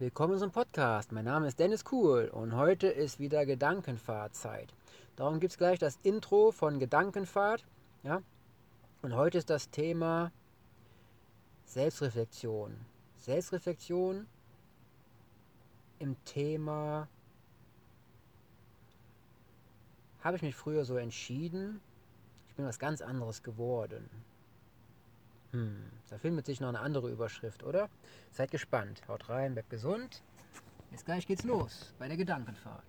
Willkommen zum Podcast. Mein Name ist Dennis Kuhl und heute ist wieder Gedankenfahrtzeit. Darum gibt es gleich das Intro von Gedankenfahrt. Ja? Und heute ist das Thema Selbstreflexion. Selbstreflexion im Thema, habe ich mich früher so entschieden? Ich bin was ganz anderes geworden. Hm, da findet sich noch eine andere Überschrift, oder? Seid gespannt. Haut rein, bleibt gesund. Jetzt gleich geht's los bei der Gedankenfahrt.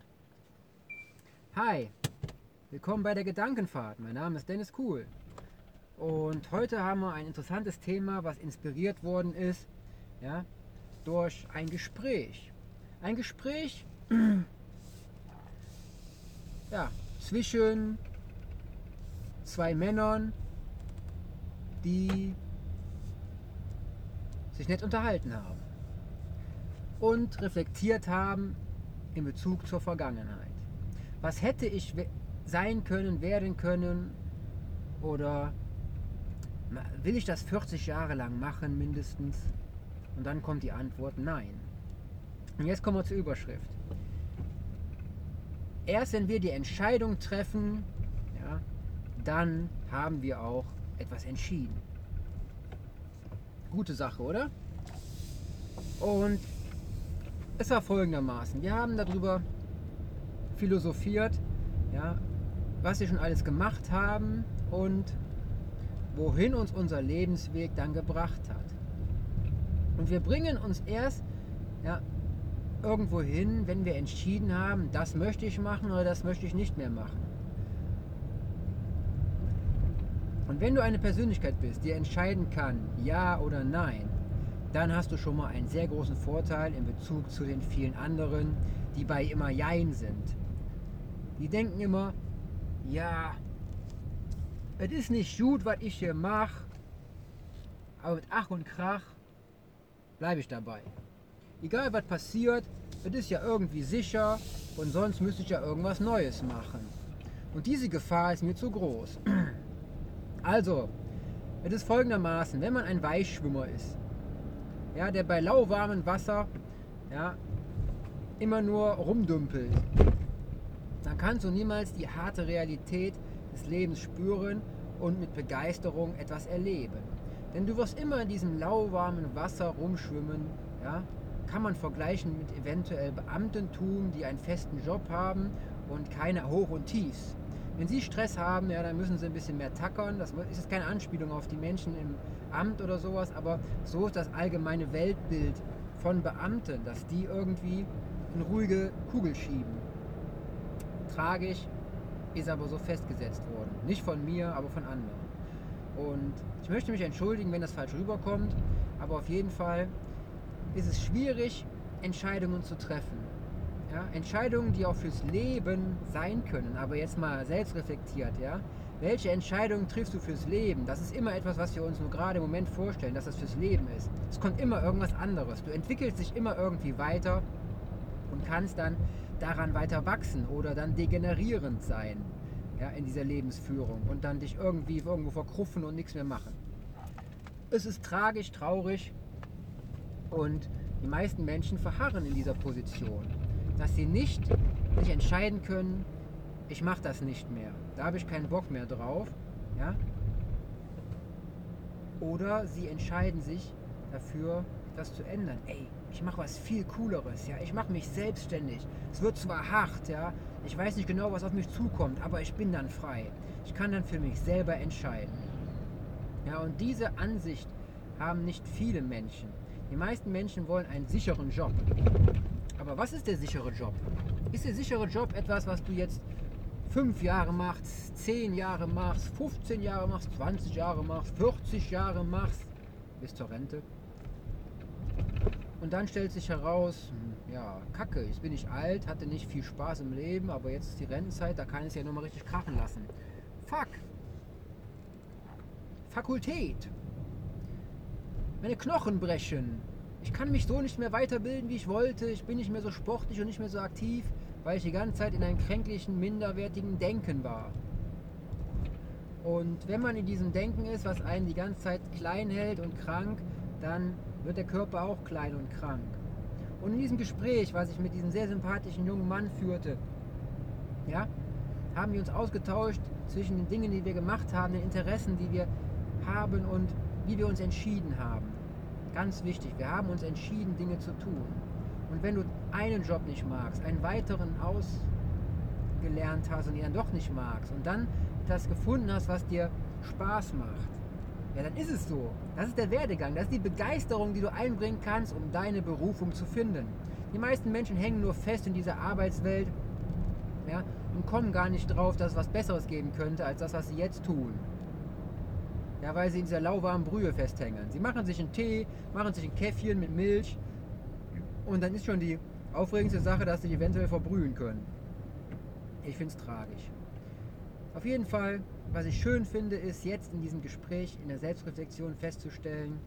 Hi, willkommen bei der Gedankenfahrt. Mein Name ist Dennis Kuhl. Und heute haben wir ein interessantes Thema, was inspiriert worden ist ja, durch ein Gespräch. Ein Gespräch ja, zwischen zwei Männern, die sich nett unterhalten haben und reflektiert haben in Bezug zur Vergangenheit. Was hätte ich sein können, werden können oder will ich das 40 Jahre lang machen mindestens? Und dann kommt die Antwort nein. Und jetzt kommen wir zur Überschrift. Erst wenn wir die Entscheidung treffen, ja, dann haben wir auch etwas entschieden gute Sache, oder? Und es war folgendermaßen. Wir haben darüber philosophiert, ja, was wir schon alles gemacht haben und wohin uns unser Lebensweg dann gebracht hat. Und wir bringen uns erst ja, irgendwo hin, wenn wir entschieden haben, das möchte ich machen oder das möchte ich nicht mehr machen. Und wenn du eine Persönlichkeit bist, die entscheiden kann, ja oder nein, dann hast du schon mal einen sehr großen Vorteil in Bezug zu den vielen anderen, die bei immer Jein sind. Die denken immer, ja, es ist nicht gut, was ich hier mache, aber mit Ach und Krach bleibe ich dabei. Egal was passiert, es ist ja irgendwie sicher und sonst müsste ich ja irgendwas Neues machen. Und diese Gefahr ist mir zu groß. Also, es ist folgendermaßen, wenn man ein Weichschwimmer ist, ja, der bei lauwarmem Wasser ja, immer nur rumdümpelt, dann kannst du niemals die harte Realität des Lebens spüren und mit Begeisterung etwas erleben. Denn du wirst immer in diesem lauwarmen Wasser rumschwimmen, ja, kann man vergleichen mit eventuell Beamtentum, die einen festen Job haben und keine Hoch- und Tiefs. Wenn Sie Stress haben, ja, dann müssen Sie ein bisschen mehr tackern. Das ist jetzt keine Anspielung auf die Menschen im Amt oder sowas, aber so ist das allgemeine Weltbild von Beamten, dass die irgendwie eine ruhige Kugel schieben. Tragisch ist aber so festgesetzt worden. Nicht von mir, aber von anderen. Und ich möchte mich entschuldigen, wenn das falsch rüberkommt, aber auf jeden Fall ist es schwierig, Entscheidungen zu treffen. Ja? Entscheidungen, die auch fürs Leben sein können, aber jetzt mal selbst reflektiert, ja. Welche Entscheidungen triffst du fürs Leben? Das ist immer etwas, was wir uns nur gerade im Moment vorstellen, dass das fürs Leben ist. Es kommt immer irgendwas anderes. Du entwickelst dich immer irgendwie weiter und kannst dann daran weiter wachsen oder dann degenerierend sein ja, in dieser Lebensführung und dann dich irgendwie irgendwo verkruffen und nichts mehr machen. Es ist tragisch, traurig und die meisten Menschen verharren in dieser Position dass sie nicht sich entscheiden können, ich mache das nicht mehr. Da habe ich keinen Bock mehr drauf. Ja? Oder sie entscheiden sich dafür, das zu ändern. Ey, ich mache was viel Cooleres. Ja? Ich mache mich selbstständig. Es wird zwar hart, ja. Ich weiß nicht genau, was auf mich zukommt, aber ich bin dann frei. Ich kann dann für mich selber entscheiden. Ja, und diese Ansicht haben nicht viele Menschen. Die meisten Menschen wollen einen sicheren Job. Aber was ist der sichere Job? Ist der sichere Job etwas, was du jetzt fünf Jahre machst, zehn Jahre machst, 15 Jahre machst, 20 Jahre machst, 40 Jahre machst, bis zur Rente? Und dann stellt sich heraus, hm, ja, kacke, jetzt bin ich alt, hatte nicht viel Spaß im Leben, aber jetzt ist die Rentenzeit, da kann ich es ja nochmal richtig krachen lassen. Fuck! Fakultät! Meine Knochen brechen! Ich kann mich so nicht mehr weiterbilden, wie ich wollte. Ich bin nicht mehr so sportlich und nicht mehr so aktiv, weil ich die ganze Zeit in einem kränklichen, minderwertigen Denken war. Und wenn man in diesem Denken ist, was einen die ganze Zeit klein hält und krank, dann wird der Körper auch klein und krank. Und in diesem Gespräch, was ich mit diesem sehr sympathischen jungen Mann führte, ja, haben wir uns ausgetauscht zwischen den Dingen, die wir gemacht haben, den Interessen, die wir haben und wie wir uns entschieden haben. Ganz wichtig, wir haben uns entschieden, Dinge zu tun. Und wenn du einen Job nicht magst, einen weiteren ausgelernt hast und ihn dann doch nicht magst und dann das gefunden hast, was dir Spaß macht, ja, dann ist es so. Das ist der Werdegang, das ist die Begeisterung, die du einbringen kannst, um deine Berufung zu finden. Die meisten Menschen hängen nur fest in dieser Arbeitswelt ja, und kommen gar nicht drauf, dass es was Besseres geben könnte, als das, was sie jetzt tun. Ja, weil sie in dieser lauwarmen Brühe festhängen. Sie machen sich einen Tee, machen sich ein Käffchen mit Milch und dann ist schon die aufregendste Sache, dass sie eventuell verbrühen können. Ich finde es tragisch. Auf jeden Fall, was ich schön finde, ist jetzt in diesem Gespräch, in der Selbstreflexion festzustellen,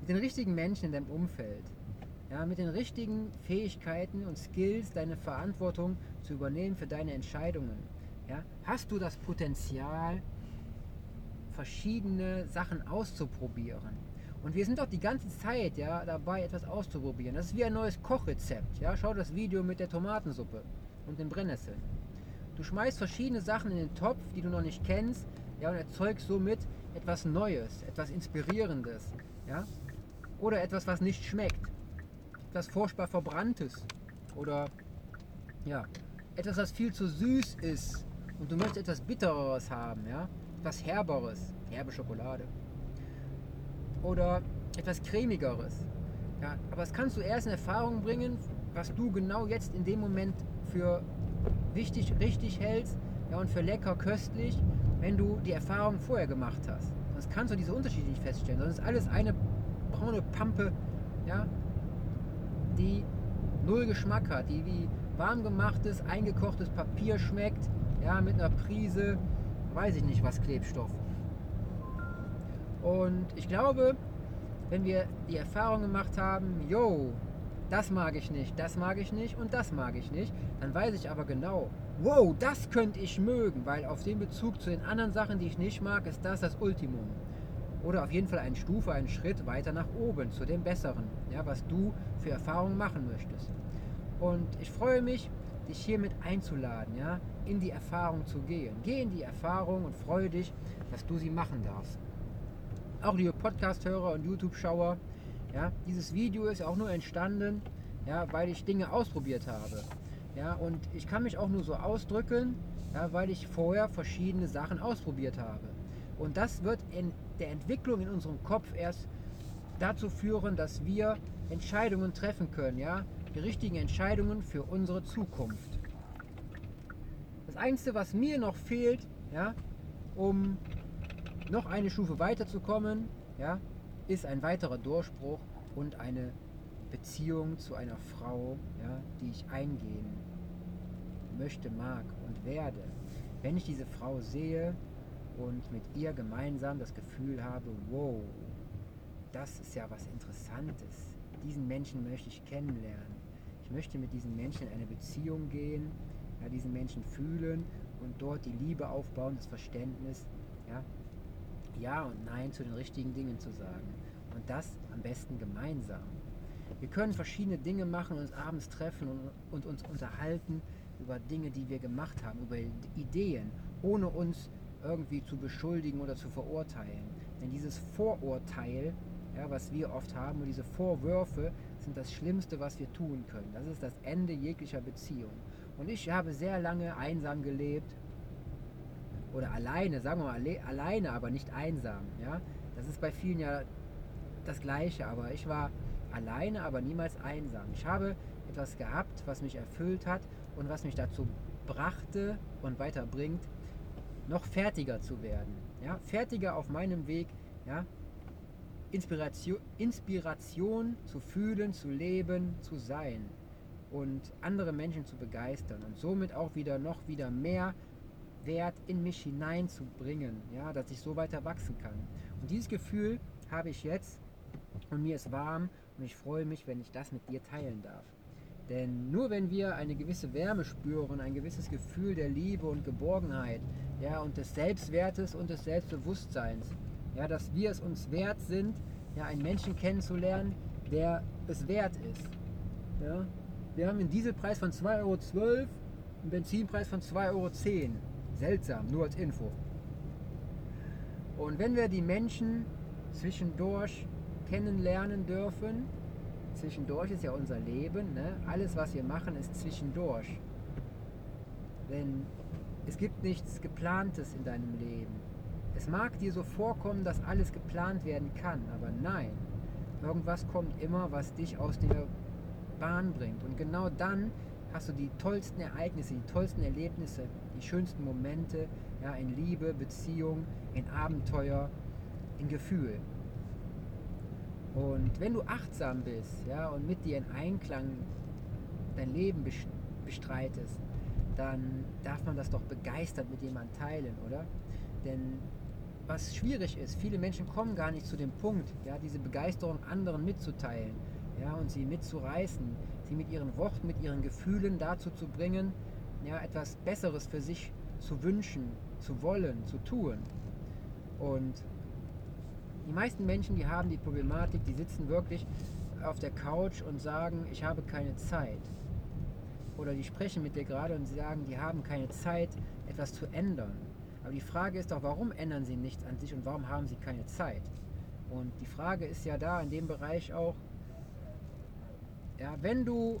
mit den richtigen Menschen in deinem Umfeld, ja, mit den richtigen Fähigkeiten und Skills deine Verantwortung zu übernehmen für deine Entscheidungen. Ja, hast du das Potenzial, verschiedene Sachen auszuprobieren? Und wir sind doch die ganze Zeit ja, dabei, etwas auszuprobieren. Das ist wie ein neues Kochrezept. Ja? Schau das Video mit der Tomatensuppe und den Brennnesseln. Du schmeißt verschiedene Sachen in den Topf, die du noch nicht kennst, ja, und erzeugst somit etwas Neues, etwas Inspirierendes, ja, oder etwas, was nicht schmeckt, etwas furchtbar Verbranntes oder ja, etwas, was viel zu süß ist und du möchtest etwas Bittereres haben, ja, etwas Herberes, herbe Schokolade oder etwas Cremigeres, ja, aber das kannst du erst in Erfahrung bringen, was du genau jetzt in dem Moment für wichtig, richtig hältst ja, und für lecker, köstlich, wenn du die Erfahrung vorher gemacht hast. Sonst kannst du diese Unterschiede nicht feststellen. Sonst ist alles eine braune Pampe, ja, die null Geschmack hat, die wie warm gemachtes, eingekochtes Papier schmeckt, ja, mit einer Prise, weiß ich nicht was, Klebstoff. Und ich glaube, wenn wir die Erfahrung gemacht haben, yo, das mag ich nicht, das mag ich nicht und das mag ich nicht, dann weiß ich aber genau, wow, das könnte ich mögen, weil auf den Bezug zu den anderen Sachen, die ich nicht mag, ist das das Ultimum. Oder auf jeden Fall eine Stufe, einen Schritt weiter nach oben, zu dem Besseren, ja, was du für Erfahrungen machen möchtest. Und ich freue mich, dich hiermit einzuladen, ja, in die Erfahrung zu gehen. Geh in die Erfahrung und freue dich, dass du sie machen darfst. Auch liebe Podcast-Hörer und YouTube-Schauer, ja, dieses Video ist auch nur entstanden, ja, weil ich Dinge ausprobiert habe. Ja, und ich kann mich auch nur so ausdrücken, ja, weil ich vorher verschiedene Sachen ausprobiert habe. Und das wird in der Entwicklung in unserem Kopf erst dazu führen, dass wir Entscheidungen treffen können, ja, richtigen Entscheidungen für unsere Zukunft. Das Einzige, was mir noch fehlt, ja, um noch eine Stufe weiterzukommen, ja, ist ein weiterer Durchbruch und eine Beziehung zu einer Frau, ja, die ich eingehen möchte, mag und werde. Wenn ich diese Frau sehe und mit ihr gemeinsam das Gefühl habe, wow, das ist ja was Interessantes. Diesen Menschen möchte ich kennenlernen. Ich möchte mit diesen Menschen in eine Beziehung gehen, ja, diesen Menschen fühlen und dort die Liebe aufbauen, das Verständnis, ja, ja und Nein zu den richtigen Dingen zu sagen. Und das am besten gemeinsam. Wir können verschiedene Dinge machen, uns abends treffen und, und uns unterhalten über Dinge, die wir gemacht haben, über Ideen, ohne uns irgendwie zu beschuldigen oder zu verurteilen. Denn dieses Vorurteil, ja, was wir oft haben, und diese Vorwürfe sind das Schlimmste, was wir tun können. Das ist das Ende jeglicher Beziehung. Und ich habe sehr lange einsam gelebt, oder alleine, sagen wir mal alleine, aber nicht einsam. Ja? Das ist bei vielen ja das Gleiche, aber ich war alleine, aber niemals einsam. Ich habe etwas gehabt, was mich erfüllt hat und was mich dazu brachte und weiterbringt, noch fertiger zu werden. Ja? Fertiger auf meinem Weg, ja? Inspiration, Inspiration zu fühlen, zu leben, zu sein und andere Menschen zu begeistern und somit auch wieder noch wieder mehr Wert in mich hineinzubringen, ja, dass ich so weiter wachsen kann. Und dieses Gefühl habe ich jetzt und mir ist warm und ich freue mich, wenn ich das mit dir teilen darf. Denn nur wenn wir eine gewisse Wärme spüren, ein gewisses Gefühl der Liebe und Geborgenheit, ja, und des Selbstwertes und des Selbstbewusstseins, ja, dass wir es uns wert sind, ja, einen Menschen kennenzulernen, der es wert ist. Ja? Wir haben einen Dieselpreis von 2,12 Euro, einen Benzinpreis von 2,10 Euro. Seltsam, nur als Info. Und wenn wir die Menschen zwischendurch kennenlernen dürfen, zwischendurch ist ja unser Leben, ne? alles was wir machen ist zwischendurch. Denn es gibt nichts Geplantes in deinem Leben. Es mag dir so vorkommen, dass alles geplant werden kann, aber nein. Irgendwas kommt immer, was dich aus der Bahn bringt. Und genau dann hast du die tollsten Ereignisse, die tollsten Erlebnisse, die schönsten Momente ja, in Liebe, Beziehung, in Abenteuer, in Gefühl. Und wenn du achtsam bist ja, und mit dir in Einklang dein Leben bestreitest, dann darf man das doch begeistert mit jemandem teilen, oder? Denn was schwierig ist, viele Menschen kommen gar nicht zu dem Punkt, ja, diese Begeisterung anderen mitzuteilen ja, und sie mitzureißen, sie mit ihren Worten, mit ihren Gefühlen dazu zu bringen, ja, etwas Besseres für sich zu wünschen, zu wollen, zu tun. Und die meisten Menschen, die haben die Problematik, die sitzen wirklich auf der Couch und sagen, ich habe keine Zeit. Oder die sprechen mit dir gerade und sagen, die haben keine Zeit, etwas zu ändern. Aber die Frage ist doch, warum ändern sie nichts an sich und warum haben sie keine Zeit? Und die Frage ist ja da in dem Bereich auch, ja, wenn du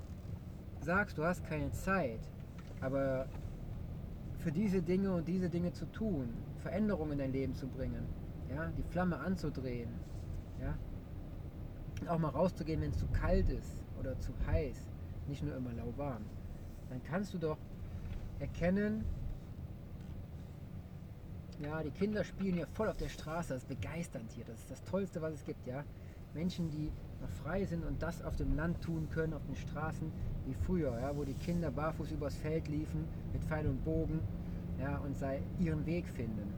sagst, du hast keine Zeit, aber für diese Dinge und diese Dinge zu tun, Veränderungen in dein Leben zu bringen, ja, die Flamme anzudrehen, ja, auch mal rauszugehen, wenn es zu kalt ist oder zu heiß, nicht nur immer lauwarm, dann kannst du doch erkennen, ja, die Kinder spielen hier voll auf der Straße, das ist begeisternd hier, das ist das Tollste, was es gibt, ja. Menschen, die noch frei sind und das auf dem Land tun können, auf den Straßen, wie früher, ja, wo die Kinder barfuß übers Feld liefen, mit Pfeil und Bogen, ja, und sei ihren Weg finden.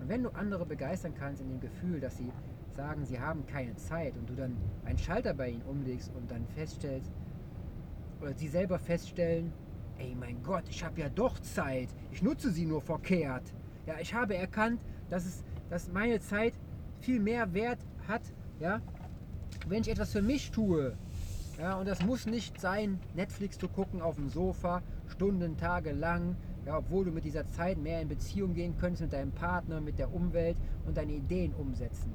Und wenn du andere begeistern kannst in dem Gefühl, dass sie sagen, sie haben keine Zeit und du dann einen Schalter bei ihnen umlegst und dann feststellst, oder sie selber feststellen, ey mein Gott, ich habe ja doch Zeit, ich nutze sie nur verkehrt. Ja, ich habe erkannt, dass, es, dass meine Zeit viel mehr Wert hat, ja, wenn ich etwas für mich tue. Ja, und das muss nicht sein, Netflix zu gucken auf dem Sofa, Stunden, Tage lang, ja, obwohl du mit dieser Zeit mehr in Beziehung gehen könntest mit deinem Partner, mit der Umwelt und deine Ideen umsetzen.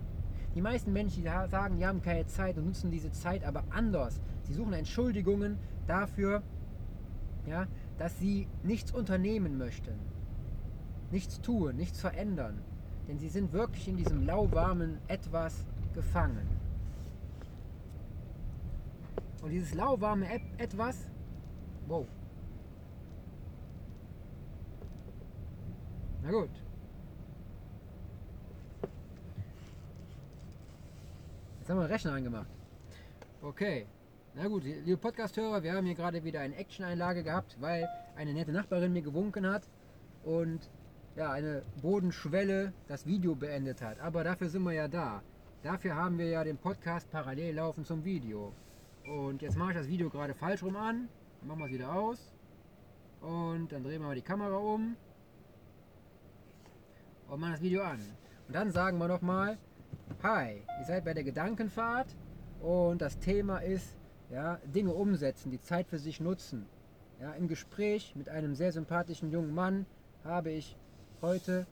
Die meisten Menschen, die sagen, die haben keine Zeit und nutzen diese Zeit aber anders. Sie suchen Entschuldigungen dafür, ja, dass sie nichts unternehmen möchten, nichts tun, nichts verändern. Denn sie sind wirklich in diesem lauwarmen Etwas gefangen. Und dieses lauwarme Etwas, wow. Na gut. Jetzt haben wir den Rechner angemacht. Okay. Na gut, liebe Podcast-Hörer, wir haben hier gerade wieder eine Action-Einlage gehabt, weil eine nette Nachbarin mir gewunken hat und ja, eine Bodenschwelle das Video beendet hat. Aber dafür sind wir ja da. Dafür haben wir ja den Podcast parallel laufen zum Video. Und jetzt mache ich das Video gerade falsch rum an. Dann machen wir es wieder aus. Und dann drehen wir mal die Kamera um. Und machen das Video an. Und dann sagen wir nochmal, Hi, ihr seid bei der Gedankenfahrt und das Thema ist ja, Dinge umsetzen, die Zeit für sich nutzen. Ja, Im Gespräch mit einem sehr sympathischen jungen Mann habe ich heute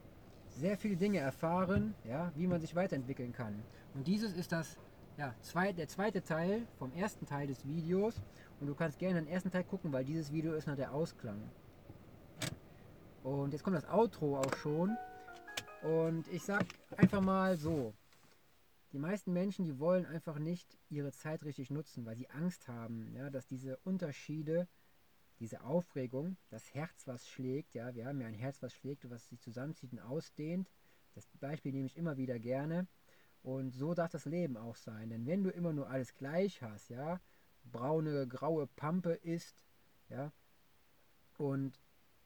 sehr viele Dinge erfahren, ja, wie man sich weiterentwickeln kann. Und dieses ist das, ja, zwei, der zweite Teil vom ersten Teil des Videos. Und du kannst gerne den ersten Teil gucken, weil dieses Video ist noch der Ausklang. Und jetzt kommt das Outro auch schon. Und ich sag einfach mal so, die meisten Menschen, die wollen einfach nicht ihre Zeit richtig nutzen, weil sie Angst haben, ja, dass diese Unterschiede, diese Aufregung, das Herz, was schlägt, ja, wir haben ja ein Herz, was schlägt, was sich zusammenzieht und ausdehnt. Das Beispiel nehme ich immer wieder gerne. Und so darf das Leben auch sein. Denn wenn du immer nur alles gleich hast, ja, braune, graue Pampe ist, ja, und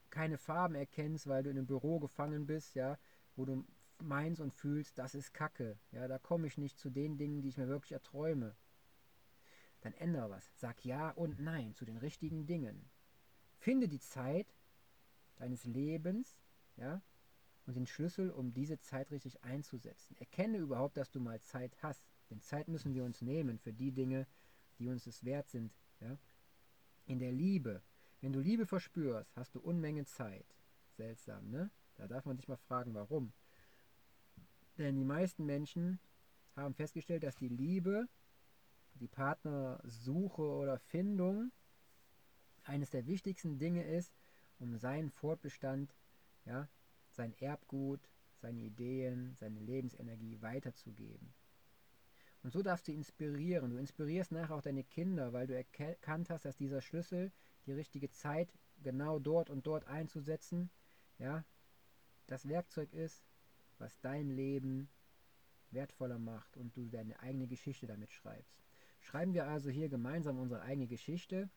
keine Farben erkennst, weil du in einem Büro gefangen bist, ja, wo du meinst und fühlst, das ist Kacke. Ja, da komme ich nicht zu den Dingen, die ich mir wirklich erträume. Dann ändere was. Sag Ja und Nein zu den richtigen Dingen. Finde die Zeit deines Lebens, ja, und den Schlüssel, um diese Zeit richtig einzusetzen. Erkenne überhaupt, dass du mal Zeit hast. Denn Zeit müssen wir uns nehmen für die Dinge, die uns es wert sind. Ja? In der Liebe, wenn du Liebe verspürst, hast du Unmengen Zeit. Seltsam, ne? Da darf man sich mal fragen, warum. Denn die meisten Menschen haben festgestellt, dass die Liebe, die Partnersuche oder Findung eines der wichtigsten Dinge ist, um seinen Fortbestand, ja, sein Erbgut, seine Ideen, seine Lebensenergie weiterzugeben. Und so darfst du inspirieren. Du inspirierst nachher auch deine Kinder, weil du erkannt hast, dass dieser Schlüssel, die richtige Zeit genau dort und dort einzusetzen, ja, das Werkzeug ist, was dein Leben wertvoller macht und du deine eigene Geschichte damit schreibst. Schreiben wir also hier gemeinsam unsere eigene Geschichte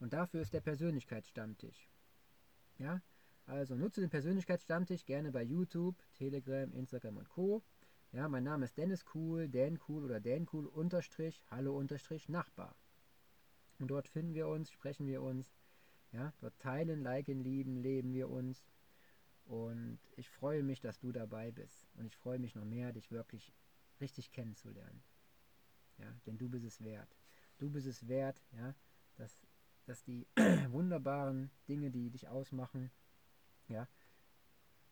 und dafür ist der Persönlichkeitsstammtisch. Ja, also nutze den Persönlichkeitsstammtisch gerne bei YouTube, Telegram, Instagram und Co. Ja, mein Name ist Dennis Cool, Dan Cool oder Dan Cool unterstrich, Hallo unterstrich Nachbar. Und dort finden wir uns, sprechen wir uns, ja, dort teilen, liken, lieben, leben wir uns. Und ich freue mich, dass du dabei bist. Und ich freue mich noch mehr, dich wirklich richtig kennenzulernen. Ja, denn du bist es wert. Du bist es wert, ja, dass, dass die wunderbaren Dinge, die dich ausmachen, ja,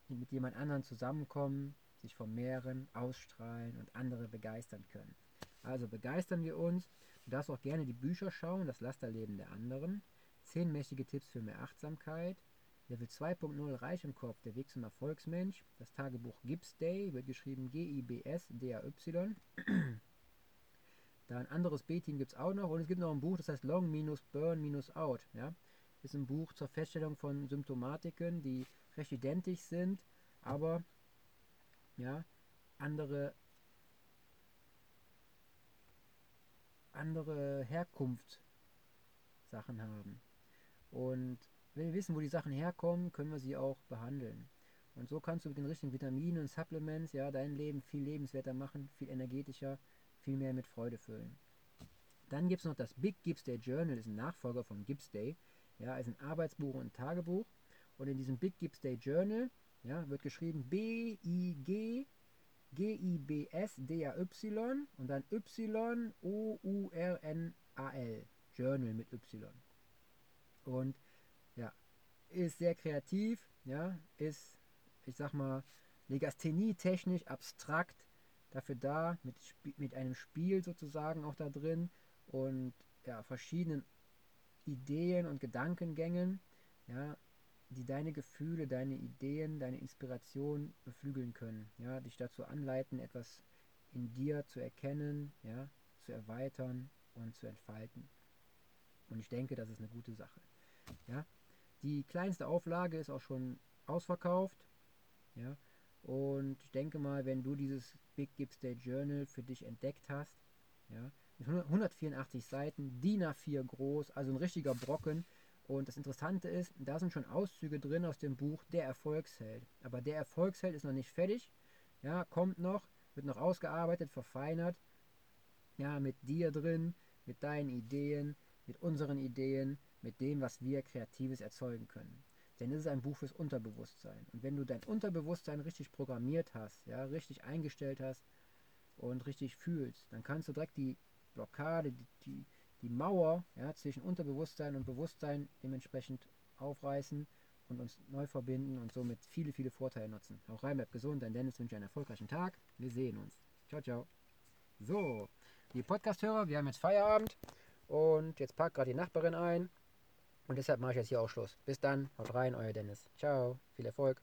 mit jemand anderen zusammenkommen, sich vermehren, ausstrahlen und andere begeistern können. Also begeistern wir uns. Du darfst auch gerne die Bücher schauen, das Lasterleben der anderen. Zehn mächtige Tipps für mehr Achtsamkeit. Level 2.0 Reich im Kopf, der Weg zum Erfolgsmensch. Das Tagebuch Gibbs Day wird geschrieben G-I-B-S-D-A-Y. da ein anderes B-Team gibt es auch noch und es gibt noch ein Buch, das heißt Long-Burn-Out. Ja? Ist ein Buch zur Feststellung von Symptomatiken, die recht identisch sind, aber ja, andere, andere Herkunft haben. Und wenn wir wissen, wo die Sachen herkommen, können wir sie auch behandeln. Und so kannst du mit den richtigen Vitaminen und Supplements ja dein Leben viel lebenswerter machen, viel energetischer, viel mehr mit Freude füllen. Dann gibt es noch das Big Gibbs Day Journal, ist ein Nachfolger vom Gibbs Day. Ja, ist ein Arbeitsbuch und ein Tagebuch. Und in diesem Big Gibbs Day Journal ja, wird geschrieben B-I-G G-I-B-S-D-A-Y und dann Y-O-U-R-N-A-L. Journal mit Y. Und ja, ist sehr kreativ, ja, ist, ich sag mal, Legasthenie-technisch abstrakt, dafür da, mit, mit einem Spiel sozusagen auch da drin und ja, verschiedenen Ideen und Gedankengängen, ja, die deine Gefühle, deine Ideen, deine Inspiration beflügeln können, ja, dich dazu anleiten, etwas in dir zu erkennen, ja, zu erweitern und zu entfalten. Und ich denke, das ist eine gute Sache. Ja, die kleinste Auflage ist auch schon ausverkauft. Ja, und ich denke mal, wenn du dieses Big Gibbs Day Journal für dich entdeckt hast, ja, mit 184 Seiten, DIN A4 groß, also ein richtiger Brocken, und das Interessante ist, da sind schon Auszüge drin aus dem Buch Der Erfolgsheld. Aber der Erfolgsheld ist noch nicht fertig. Ja, kommt noch, wird noch ausgearbeitet, verfeinert. Ja, mit dir drin, mit deinen Ideen, mit unseren Ideen, mit dem, was wir Kreatives erzeugen können. Denn es ist ein Buch fürs Unterbewusstsein. Und wenn du dein Unterbewusstsein richtig programmiert hast, ja, richtig eingestellt hast und richtig fühlst, dann kannst du direkt die Blockade, die, die die Mauer ja, zwischen Unterbewusstsein und Bewusstsein dementsprechend aufreißen und uns neu verbinden und somit viele, viele Vorteile nutzen. Auch rein, bleibt gesund, dein Dennis wünsche einen erfolgreichen Tag. Wir sehen uns. Ciao, ciao. So, die Podcast-Hörer, wir haben jetzt Feierabend und jetzt packt gerade die Nachbarin ein und deshalb mache ich jetzt hier auch Schluss. Bis dann, haut rein, euer Dennis. Ciao, viel Erfolg.